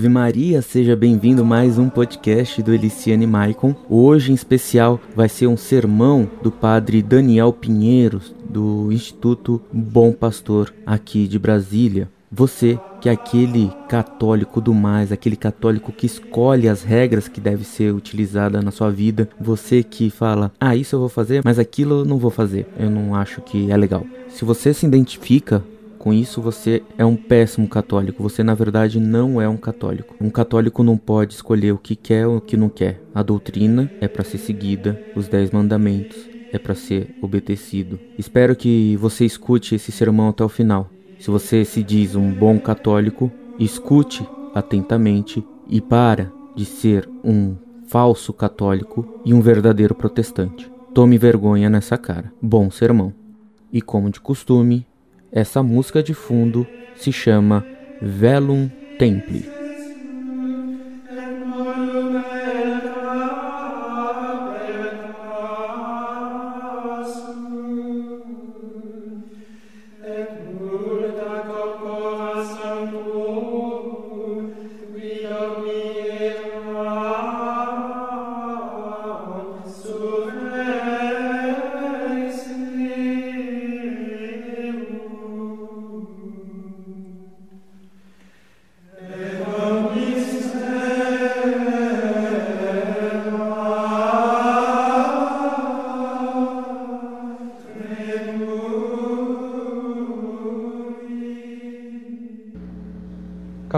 Salve Maria, seja bem-vindo mais um podcast do Eliciane Maicon. Hoje, em especial, vai ser um sermão do padre Daniel Pinheiros, do Instituto Bom Pastor, aqui de Brasília. Você que é aquele católico do mais, aquele católico que escolhe as regras que deve ser utilizada na sua vida, você que fala: "Ah, isso eu vou fazer, mas aquilo eu não vou fazer. Eu não acho que é legal". Se você se identifica com isso, você é um péssimo católico. Você, na verdade, não é um católico. Um católico não pode escolher o que quer ou o que não quer. A doutrina é para ser seguida, os dez mandamentos é para ser obedecido. Espero que você escute esse sermão até o final. Se você se diz um bom católico, escute atentamente e para de ser um falso católico e um verdadeiro protestante. Tome vergonha nessa cara. Bom sermão. E como de costume, essa música de fundo se chama Velum Templi.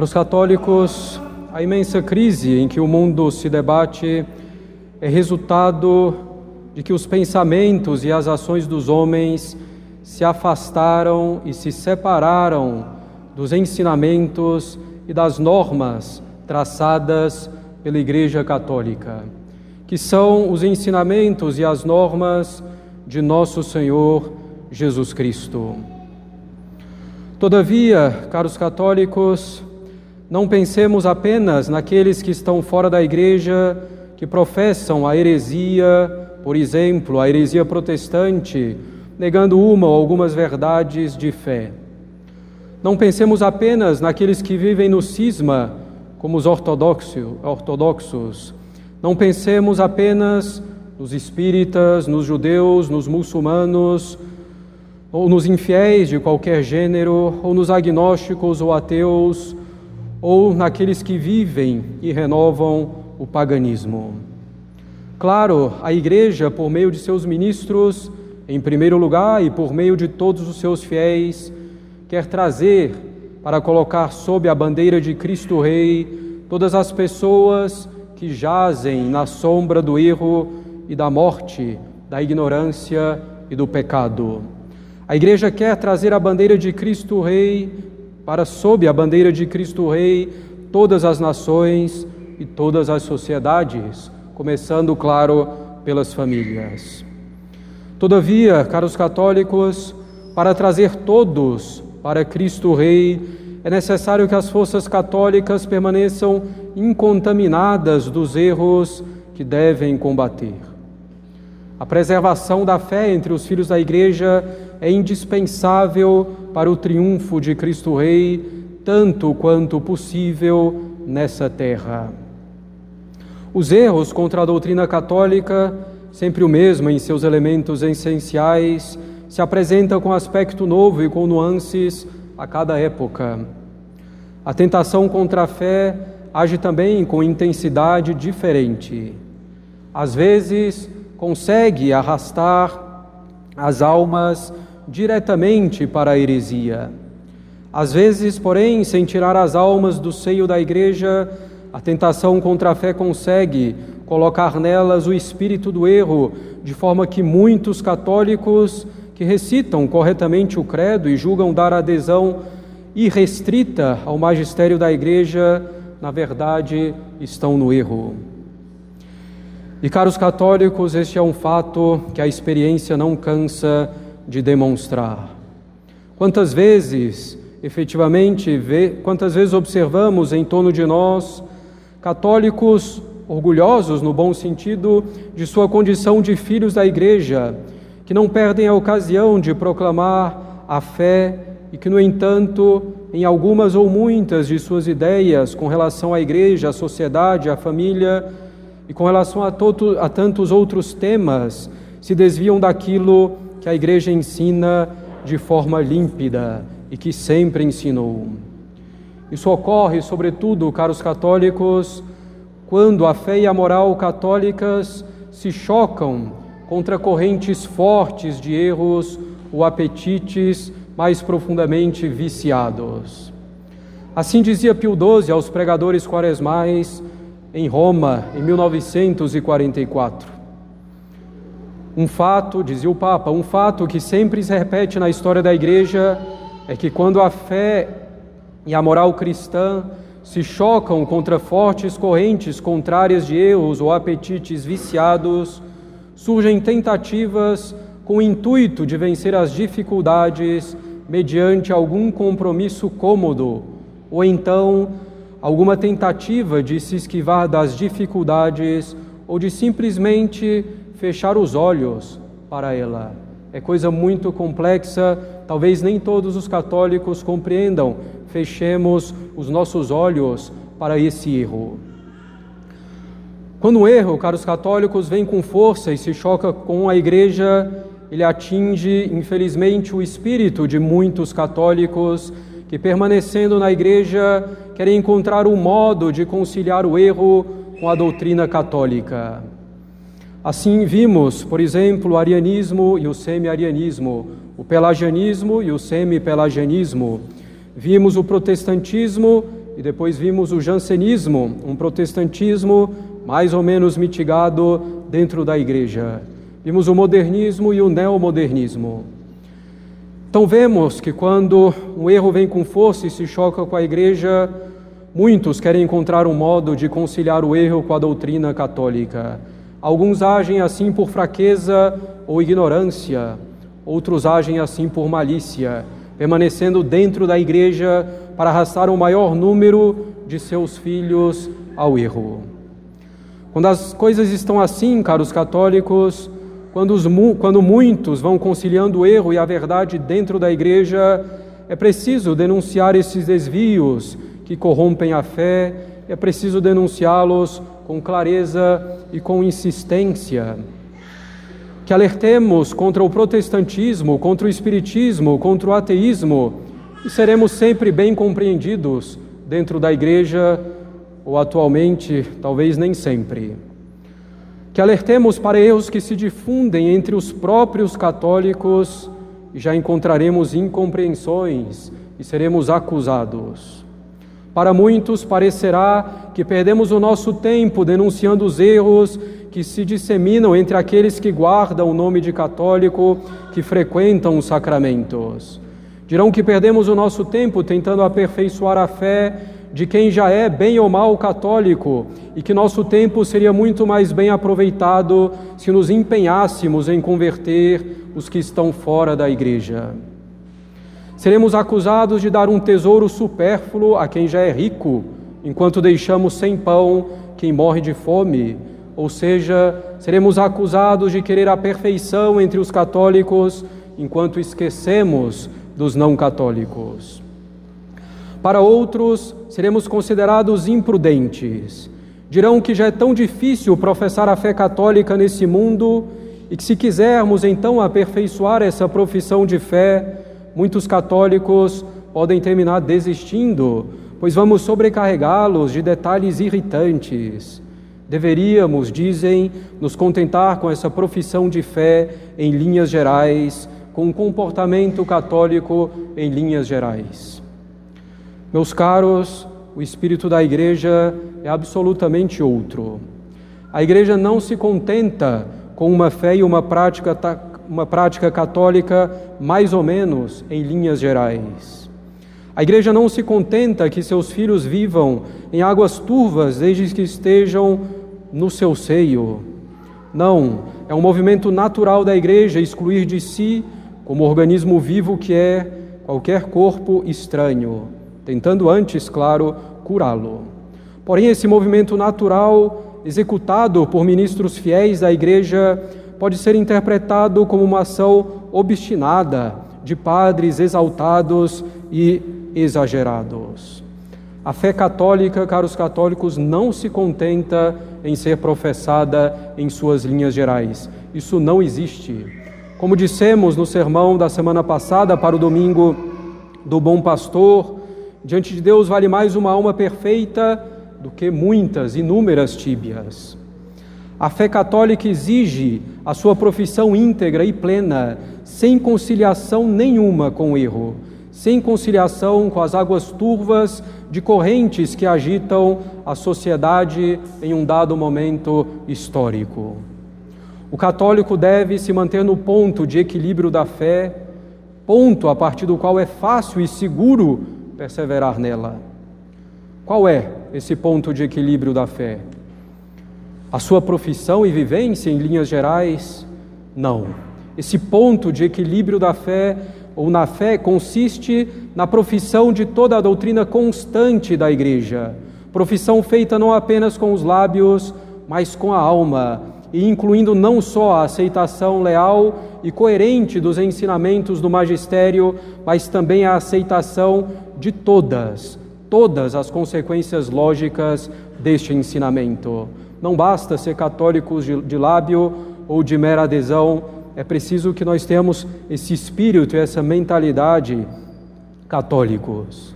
Caros católicos, a imensa crise em que o mundo se debate é resultado de que os pensamentos e as ações dos homens se afastaram e se separaram dos ensinamentos e das normas traçadas pela Igreja Católica, que são os ensinamentos e as normas de nosso Senhor Jesus Cristo. Todavia, caros católicos, não pensemos apenas naqueles que estão fora da igreja, que professam a heresia, por exemplo, a heresia protestante, negando uma ou algumas verdades de fé. Não pensemos apenas naqueles que vivem no cisma, como os ortodoxos. Não pensemos apenas nos espíritas, nos judeus, nos muçulmanos, ou nos infiéis de qualquer gênero, ou nos agnósticos ou ateus, ou naqueles que vivem e renovam o paganismo. Claro, a Igreja, por meio de seus ministros, em primeiro lugar, e por meio de todos os seus fiéis, quer trazer para colocar sob a bandeira de Cristo Rei todas as pessoas que jazem na sombra do erro e da morte, da ignorância e do pecado. A Igreja quer trazer a bandeira de Cristo Rei para sob a bandeira de Cristo Rei todas as nações e todas as sociedades, começando, claro, pelas famílias. Todavia, caros católicos, para trazer todos para Cristo Rei, é necessário que as forças católicas permaneçam incontaminadas dos erros que devem combater. A preservação da fé entre os filhos da Igreja é indispensável para o triunfo de Cristo Rei, tanto quanto possível nessa terra. Os erros contra a doutrina católica, sempre o mesmo em seus elementos essenciais, se apresentam com aspecto novo e com nuances a cada época. A tentação contra a fé age também com intensidade diferente. Às vezes, consegue arrastar as almas diretamente para a heresia. Às vezes, porém, sem tirar as almas do seio da igreja, a tentação contra a fé consegue colocar nelas o espírito do erro, de forma que muitos católicos que recitam corretamente o credo e julgam dar adesão irrestrita ao magistério da igreja, na verdade, estão no erro. E caros católicos, este é um fato que a experiência não cansa de demonstrar. Quantas vezes, efetivamente, vê, quantas vezes observamos em torno de nós católicos orgulhosos, no bom sentido, de sua condição de filhos da igreja, que não perdem a ocasião de proclamar a fé e que, no entanto, em algumas ou muitas de suas ideias com relação à igreja, à sociedade, à família e com relação a, todo, a tantos outros temas, se desviam daquilo que a igreja ensina de forma límpida e que sempre ensinou. Isso ocorre, sobretudo, caros católicos, quando a fé e a moral católicas se chocam contra correntes fortes de erros ou apetites mais profundamente viciados. Assim dizia Pio XII aos pregadores quaresmais em Roma, em 1944. Um fato, dizia o Papa, um fato que sempre se repete na história da Igreja é que quando a fé e a moral cristã se chocam contra fortes correntes contrárias de erros ou apetites viciados, surgem tentativas com o intuito de vencer as dificuldades mediante algum compromisso cômodo, ou então alguma tentativa de se esquivar das dificuldades ou de simplesmente fechar os olhos para ela. É coisa muito complexa, talvez nem todos os católicos compreendam. Fechemos os nossos olhos para esse erro. Quando o erro, caros católicos, vem com força e se choca com a igreja, ele atinge, infelizmente, o espírito de muitos católicos que, permanecendo na igreja, querem encontrar um modo de conciliar o erro com a doutrina católica. Assim, vimos, por exemplo, o arianismo e o semi-arianismo, o pelagianismo e o semi-pelagianismo. Vimos o protestantismo e depois vimos o jansenismo, um protestantismo mais ou menos mitigado dentro da igreja. Vimos o modernismo e o neomodernismo. Então vemos que quando o erro vem com força e se choca com a igreja, muitos querem encontrar um modo de conciliar o erro com a doutrina católica. Alguns agem assim por fraqueza ou ignorância, outros agem assim por malícia, permanecendo dentro da igreja para arrastar o maior número de seus filhos ao erro. Quando as coisas estão assim, caros católicos, quando, os, quando muitos vão conciliando o erro e a verdade dentro da igreja, é preciso denunciar esses desvios que corrompem a fé, é preciso denunciá-los com clareza e com insistência. Que alertemos contra o protestantismo, contra o espiritismo, contra o ateísmo e seremos sempre bem compreendidos dentro da igreja, ou atualmente, talvez nem sempre que alertemos para erros que se difundem entre os próprios católicos e já encontraremos incompreensões e seremos acusados. Para muitos parecerá que perdemos o nosso tempo denunciando os erros que se disseminam entre aqueles que guardam o nome de católico, que frequentam os sacramentos. Dirão que perdemos o nosso tempo tentando aperfeiçoar a fé de quem já é bem ou mal católico e que nosso tempo seria muito mais bem aproveitado se nos empenhássemos em converter os que estão fora da igreja. Seremos acusados de dar um tesouro supérfluo a quem já é rico, enquanto deixamos sem pão quem morre de fome. Ou seja, seremos acusados de querer a perfeição entre os católicos, enquanto esquecemos dos não católicos. Para outros, seremos considerados imprudentes. Dirão que já é tão difícil professar a fé católica nesse mundo e que, se quisermos então aperfeiçoar essa profissão de fé, muitos católicos podem terminar desistindo, pois vamos sobrecarregá-los de detalhes irritantes. Deveríamos, dizem, nos contentar com essa profissão de fé em linhas gerais, com um comportamento católico em linhas gerais. Meus caros, o espírito da igreja é absolutamente outro. A igreja não se contenta com uma fé e uma prática, uma prática católica mais ou menos em linhas gerais. A igreja não se contenta que seus filhos vivam em águas turvas desde que estejam no seu seio. Não, é um movimento natural da igreja excluir de si, como organismo vivo que é, qualquer corpo estranho tentando antes, claro, curá-lo. Porém, esse movimento natural, executado por ministros fiéis da Igreja, pode ser interpretado como uma ação obstinada de padres exaltados e exagerados. A fé católica, caros católicos, não se contenta em ser professada em suas linhas gerais. Isso não existe. Como dissemos no sermão da semana passada para o domingo do Bom Pastor, diante de Deus vale mais uma alma perfeita do que muitas, inúmeras tíbias. A fé católica exige a sua profissão íntegra e plena, sem conciliação nenhuma com o erro, sem conciliação com as águas turvas de correntes que agitam a sociedade em um dado momento histórico. O católico deve se manter no ponto de equilíbrio da fé, ponto a partir do qual é fácil e seguro perseverar nela. Qual é esse ponto de equilíbrio da fé? A sua profissão e vivência em linhas gerais? Não. Esse ponto de equilíbrio da fé ou na fé consiste na profissão de toda a doutrina constante da Igreja, profissão feita não apenas com os lábios, mas com a alma, e incluindo não só a aceitação leal e coerente dos ensinamentos do magistério, mas também a aceitação de todas, todas as consequências lógicas deste ensinamento. Não basta ser católicos de, de lábio ou de mera adesão, é preciso que nós tenhamos esse espírito e essa mentalidade católicos.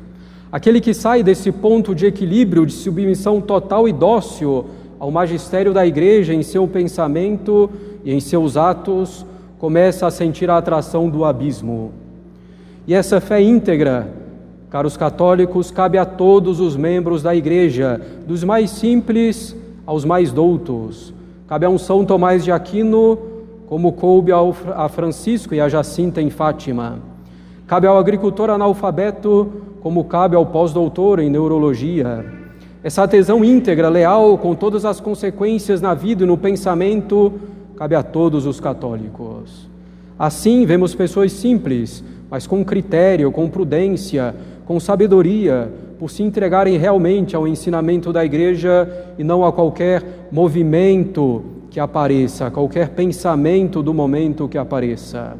Aquele que sai desse ponto de equilíbrio, de submissão total e dócil ao magistério da igreja em seu pensamento e em seus atos, começa a sentir a atração do abismo. E essa fé íntegra, caros católicos, cabe a todos os membros da igreja, dos mais simples aos mais doutos. Cabe a um São Tomás de Aquino, como coube a Francisco e a Jacinta em Fátima. Cabe ao agricultor analfabeto, como cabe ao pós-doutor em neurologia. Essa adesão íntegra, leal, com todas as consequências na vida e no pensamento, cabe a todos os católicos. Assim, vemos pessoas simples, mas com critério, com prudência, com sabedoria, por se entregarem realmente ao ensinamento da igreja e não a qualquer movimento que apareça, a qualquer pensamento do momento que apareça.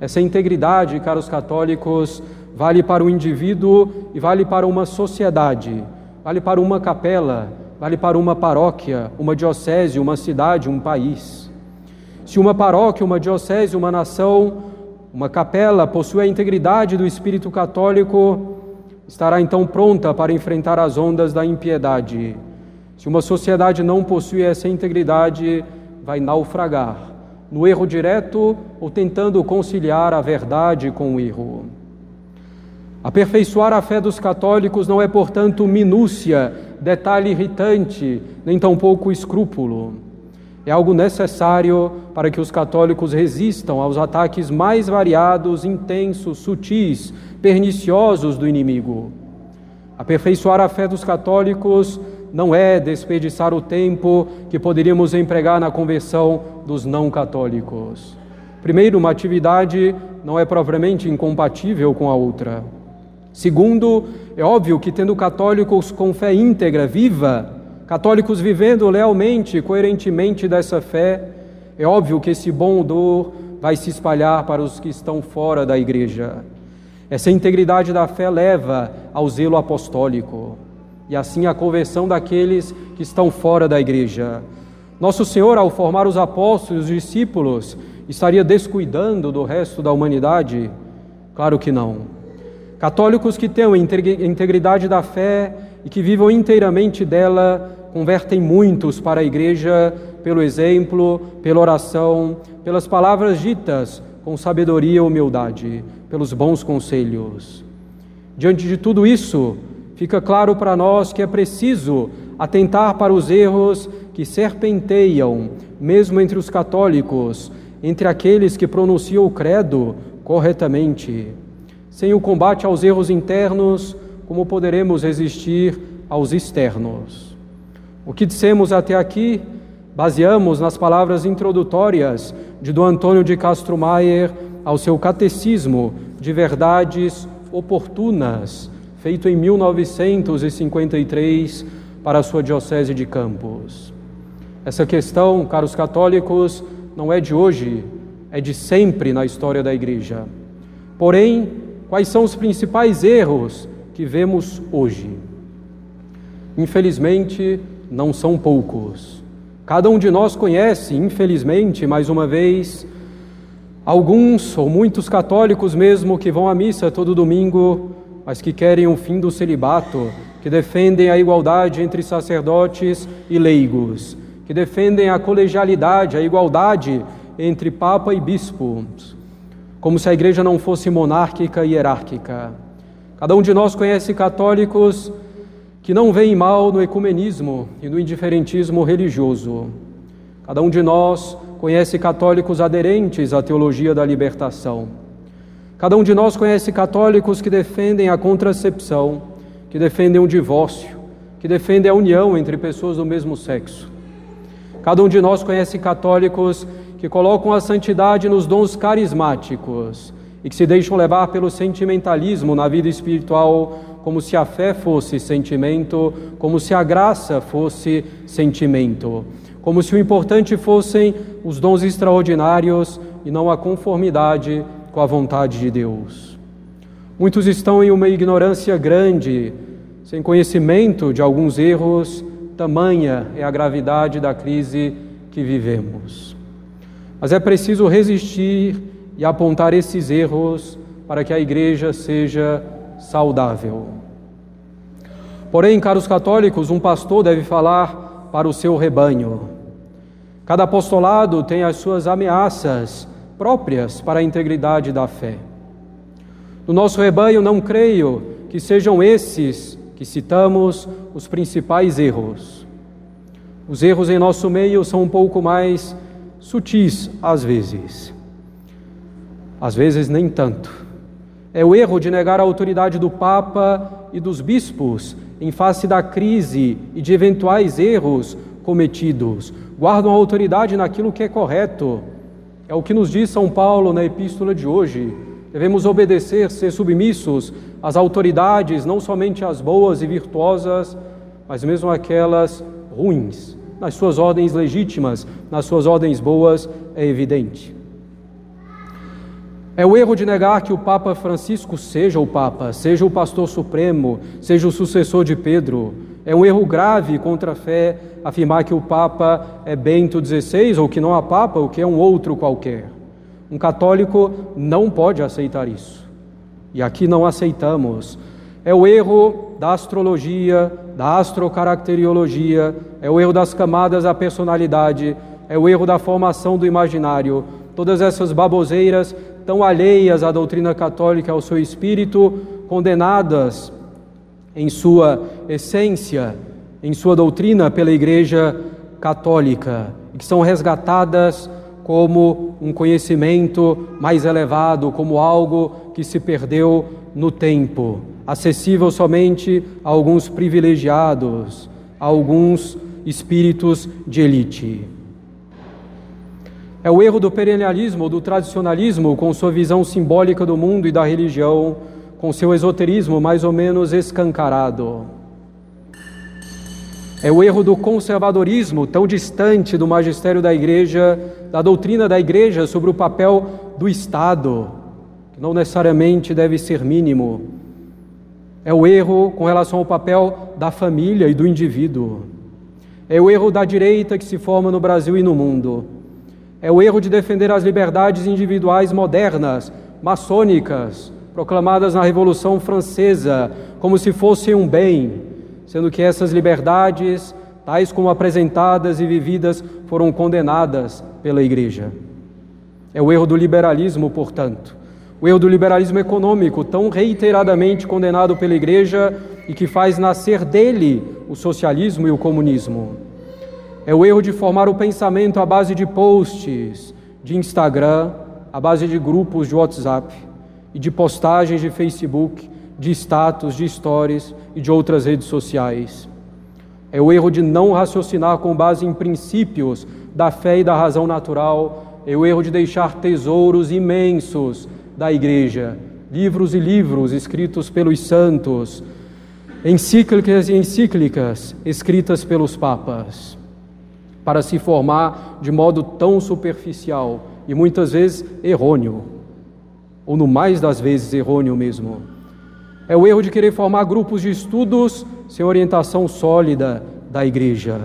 Essa integridade, caros católicos, vale para o indivíduo e vale para uma sociedade, vale para uma capela, vale para uma paróquia, uma diocese, uma cidade, um país. Se uma paróquia, uma diocese, uma nação, uma capela possui a integridade do espírito católico, estará então pronta para enfrentar as ondas da impiedade. Se uma sociedade não possui essa integridade, vai naufragar no erro direto ou tentando conciliar a verdade com o erro. Aperfeiçoar a fé dos católicos não é, portanto, minúcia, detalhe irritante, nem tampouco escrúpulo. É algo necessário para que os católicos resistam aos ataques mais variados, intensos, sutis, perniciosos do inimigo. Aperfeiçoar a fé dos católicos não é desperdiçar o tempo que poderíamos empregar na conversão dos não católicos. Primeiro, uma atividade não é propriamente incompatível com a outra. Segundo, é óbvio que tendo católicos com fé íntegra, viva, católicos vivendo lealmente coerentemente dessa fé, é óbvio que esse bom odor vai se espalhar para os que estão fora da igreja. Essa integridade da fé leva ao zelo apostólico e assim à conversão daqueles que estão fora da igreja. Nosso Senhor, ao formar os apóstolos e os discípulos, estaria descuidando do resto da humanidade? Claro que não. Católicos que tenham integridade da fé e que vivam inteiramente dela, convertem muitos para a igreja pelo exemplo, pela oração, pelas palavras ditas com sabedoria e humildade, pelos bons conselhos. Diante de tudo isso, fica claro para nós que é preciso atentar para os erros que serpenteiam, mesmo entre os católicos, entre aqueles que pronunciam o credo corretamente. Sem o combate aos erros internos, como poderemos resistir aos externos? O que dissemos até aqui baseamos nas palavras introdutórias de Dom Antônio de Castro Maier ao seu Catecismo de Verdades Oportunas, feito em 1953 para a sua Diocese de Campos. Essa questão, caros católicos, não é de hoje, é de sempre na história da Igreja. Porém, quais são os principais erros que vemos hoje? Infelizmente, não são poucos. Cada um de nós conhece, infelizmente, mais uma vez, alguns ou muitos católicos mesmo que vão à missa todo domingo, mas que querem o fim do celibato, que defendem a igualdade entre sacerdotes e leigos, que defendem a colegialidade, a igualdade entre papa e bispo, como se a igreja não fosse monárquica e hierárquica. Cada um de nós conhece católicos que não veem mal no ecumenismo e no indiferentismo religioso. Cada um de nós conhece católicos aderentes à teologia da libertação. Cada um de nós conhece católicos que defendem a contracepção, que defendem o divórcio, que defendem a união entre pessoas do mesmo sexo. Cada um de nós conhece católicos que colocam a santidade nos dons carismáticos e que se deixam levar pelo sentimentalismo na vida espiritual como se a fé fosse sentimento, como se a graça fosse sentimento, como se o importante fossem os dons extraordinários e não a conformidade com a vontade de Deus. Muitos estão em uma ignorância grande, sem conhecimento de alguns erros, tamanha é a gravidade da crise que vivemos. Mas é preciso resistir e apontar esses erros para que a igreja seja saudável. Porém, caros católicos, um pastor deve falar para o seu rebanho. Cada apostolado tem as suas ameaças próprias para a integridade da fé. No nosso rebanho, não creio que sejam esses que citamos os principais erros. Os erros em nosso meio são um pouco mais sutis às vezes. Às vezes, nem tanto é o erro de negar a autoridade do Papa e dos bispos em face da crise e de eventuais erros cometidos. Guardam a autoridade naquilo que é correto. É o que nos diz São Paulo na epístola de hoje. Devemos obedecer, ser submissos às autoridades, não somente às boas e virtuosas, mas mesmo aquelas ruins. Nas suas ordens legítimas, nas suas ordens boas, é evidente. É o erro de negar que o Papa Francisco seja o Papa, seja o pastor supremo, seja o sucessor de Pedro. É um erro grave contra a fé afirmar que o Papa é Bento XVI ou que não há Papa ou que é um outro qualquer. Um católico não pode aceitar isso. E aqui não aceitamos. É o erro da astrologia, da astrocaracteriologia, é o erro das camadas da personalidade, é o erro da formação do imaginário. Todas essas baboseiras tão alheias à doutrina católica, ao seu espírito, condenadas em sua essência, em sua doutrina pela Igreja Católica, e que são resgatadas como um conhecimento mais elevado, como algo que se perdeu no tempo, acessível somente a alguns privilegiados, a alguns espíritos de elite. É o erro do perennialismo, do tradicionalismo, com sua visão simbólica do mundo e da religião, com seu esoterismo mais ou menos escancarado. É o erro do conservadorismo, tão distante do magistério da igreja, da doutrina da igreja sobre o papel do Estado, que não necessariamente deve ser mínimo. É o erro com relação ao papel da família e do indivíduo. É o erro da direita que se forma no Brasil e no mundo é o erro de defender as liberdades individuais modernas, maçônicas, proclamadas na Revolução Francesa, como se fossem um bem, sendo que essas liberdades, tais como apresentadas e vividas, foram condenadas pela Igreja. É o erro do liberalismo, portanto. O erro do liberalismo econômico, tão reiteradamente condenado pela Igreja e que faz nascer dele o socialismo e o comunismo. É o erro de formar o pensamento à base de posts de Instagram, à base de grupos de WhatsApp e de postagens de Facebook, de status, de stories e de outras redes sociais. É o erro de não raciocinar com base em princípios da fé e da razão natural. É o erro de deixar tesouros imensos da igreja, livros e livros escritos pelos santos, encíclicas e encíclicas escritas pelos papas para se formar de modo tão superficial e muitas vezes errôneo. ou no mais das vezes errôneo mesmo. É o erro de querer formar grupos de estudos sem orientação sólida da igreja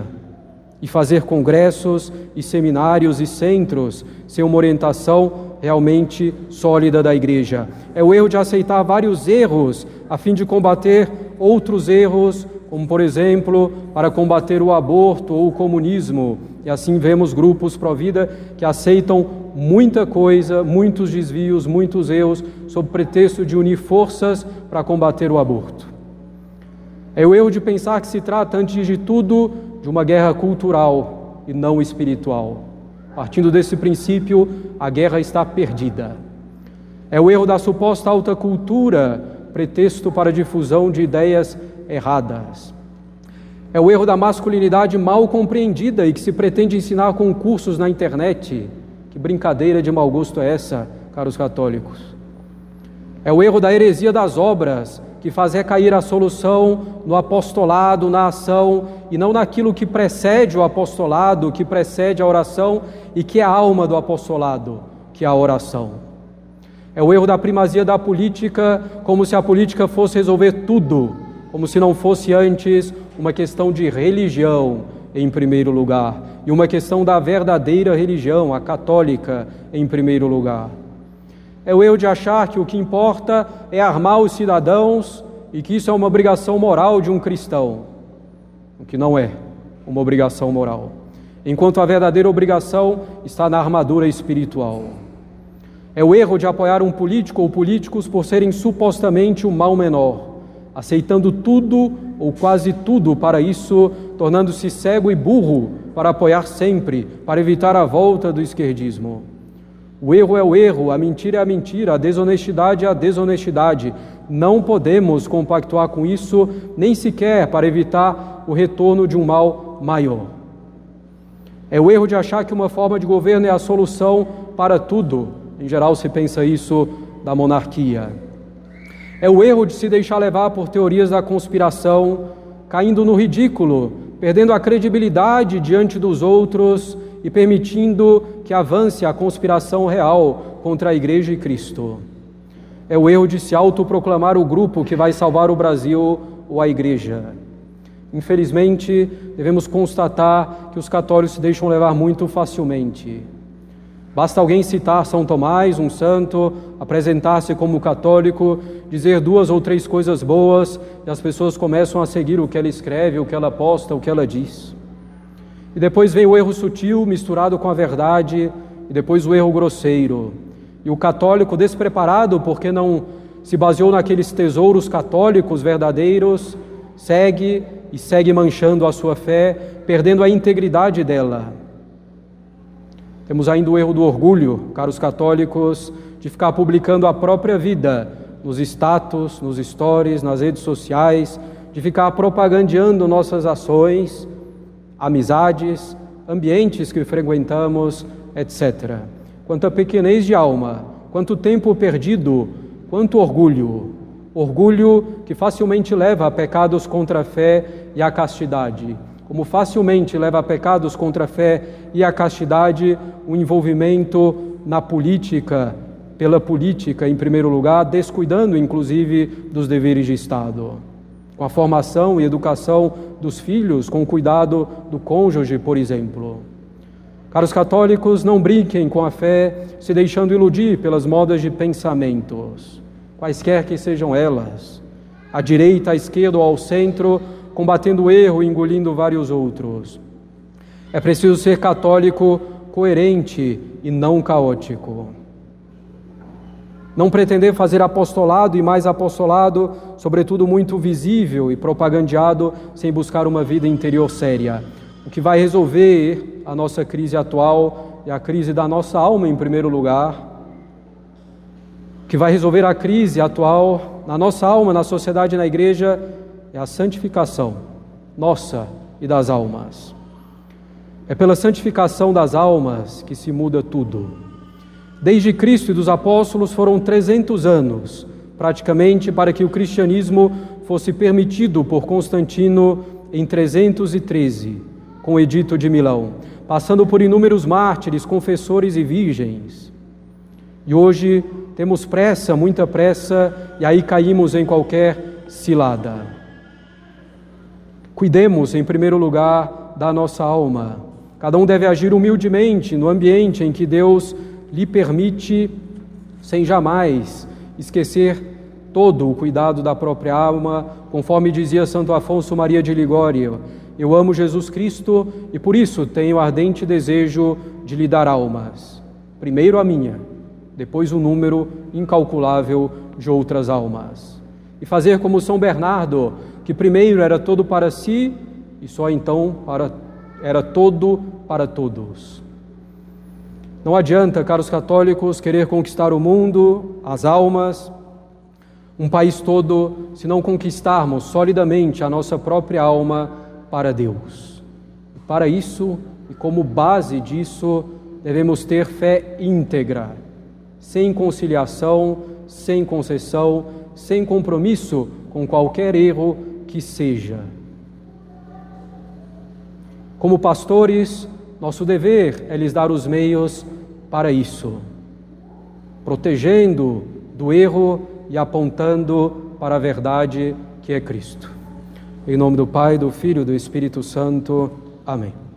e fazer congressos e seminários e centros sem uma orientação realmente sólida da igreja. É o erro de aceitar vários erros a fim de combater outros erros, como por exemplo, para combater o aborto ou o comunismo. E assim vemos grupos pró-vida que aceitam muita coisa, muitos desvios, muitos erros, sob pretexto de unir forças para combater o aborto. É o erro de pensar que se trata, antes de tudo, de uma guerra cultural e não espiritual. Partindo desse princípio, a guerra está perdida. É o erro da suposta alta cultura, pretexto para a difusão de ideias erradas. É o erro da masculinidade mal compreendida e que se pretende ensinar com cursos na internet. Que brincadeira de mau gosto é essa, caros católicos? É o erro da heresia das obras, que faz recair a solução no apostolado, na ação, e não naquilo que precede o apostolado, que precede a oração e que é a alma do apostolado, que é a oração. É o erro da primazia da política, como se a política fosse resolver tudo, como se não fosse antes uma questão de religião em primeiro lugar, e uma questão da verdadeira religião, a católica, em primeiro lugar. É o erro de achar que o que importa é armar os cidadãos e que isso é uma obrigação moral de um cristão, o que não é uma obrigação moral. Enquanto a verdadeira obrigação está na armadura espiritual. É o erro de apoiar um político ou políticos por serem supostamente o mal menor, aceitando tudo ou quase tudo para isso, tornando-se cego e burro para apoiar sempre, para evitar a volta do esquerdismo. O erro é o erro, a mentira é a mentira, a desonestidade é a desonestidade. Não podemos compactuar com isso, nem sequer para evitar o retorno de um mal maior. É o erro de achar que uma forma de governo é a solução para tudo. Em geral, se pensa isso da monarquia. É o erro de se deixar levar por teorias da conspiração, caindo no ridículo, perdendo a credibilidade diante dos outros e permitindo que avance a conspiração real contra a Igreja e Cristo. É o erro de se autoproclamar o grupo que vai salvar o Brasil ou a Igreja. Infelizmente, devemos constatar que os católicos se deixam levar muito facilmente. Basta alguém citar São Tomás, um santo, apresentar-se como católico, dizer duas ou três coisas boas e as pessoas começam a seguir o que ela escreve, o que ela posta, o que ela diz. E depois vem o erro sutil misturado com a verdade, e depois o erro grosseiro. E o católico despreparado, porque não se baseou naqueles tesouros católicos verdadeiros, segue e segue manchando a sua fé, perdendo a integridade dela. Temos ainda o erro do orgulho, caros católicos, de ficar publicando a própria vida nos status, nos stories, nas redes sociais, de ficar propagandeando nossas ações amizades, ambientes que frequentamos, etc. Quanta pequenez de alma, quanto tempo perdido, quanto orgulho. Orgulho que facilmente leva a pecados contra a fé e a castidade. Como facilmente leva a pecados contra a fé e a castidade o envolvimento na política, pela política em primeiro lugar, descuidando inclusive dos deveres de Estado com a formação e educação dos filhos, com o cuidado do cônjuge, por exemplo. Caros católicos, não brinquem com a fé se deixando iludir pelas modas de pensamentos, quaisquer que sejam elas, à direita, à esquerda ou ao centro, combatendo o erro e engolindo vários outros. É preciso ser católico coerente e não caótico não pretender fazer apostolado e mais apostolado, sobretudo muito visível e propagandeado, sem buscar uma vida interior séria. O que vai resolver a nossa crise atual e a crise da nossa alma, em primeiro lugar. O que vai resolver a crise atual na nossa alma, na sociedade na igreja é a santificação nossa e das almas. É pela santificação das almas que se muda tudo. Desde Cristo e dos apóstolos foram 300 anos, praticamente, para que o cristianismo fosse permitido por Constantino em 313, com o Edito de Milão, passando por inúmeros mártires, confessores e virgens. E hoje temos pressa, muita pressa, e aí caímos em qualquer cilada. Cuidemos, em primeiro lugar, da nossa alma. Cada um deve agir humildemente no ambiente em que Deus lhe permite, sem jamais esquecer todo o cuidado da própria alma, conforme dizia Santo Afonso Maria de Ligório. Eu amo Jesus Cristo e por isso tenho ardente desejo de lhe dar almas. Primeiro a minha, depois o número incalculável de outras almas. E fazer como São Bernardo, que primeiro era todo para si e só então para era todo para todos. Não adianta, caros católicos, querer conquistar o mundo, as almas, um país todo, se não conquistarmos solidamente a nossa própria alma para Deus. Para isso, e como base disso, devemos ter fé íntegra, sem conciliação, sem concessão, sem compromisso com qualquer erro que seja. Como pastores, nosso dever é lhes dar os meios para isso, protegendo do erro e apontando para a verdade que é Cristo. Em nome do Pai, do Filho e do Espírito Santo. Amém.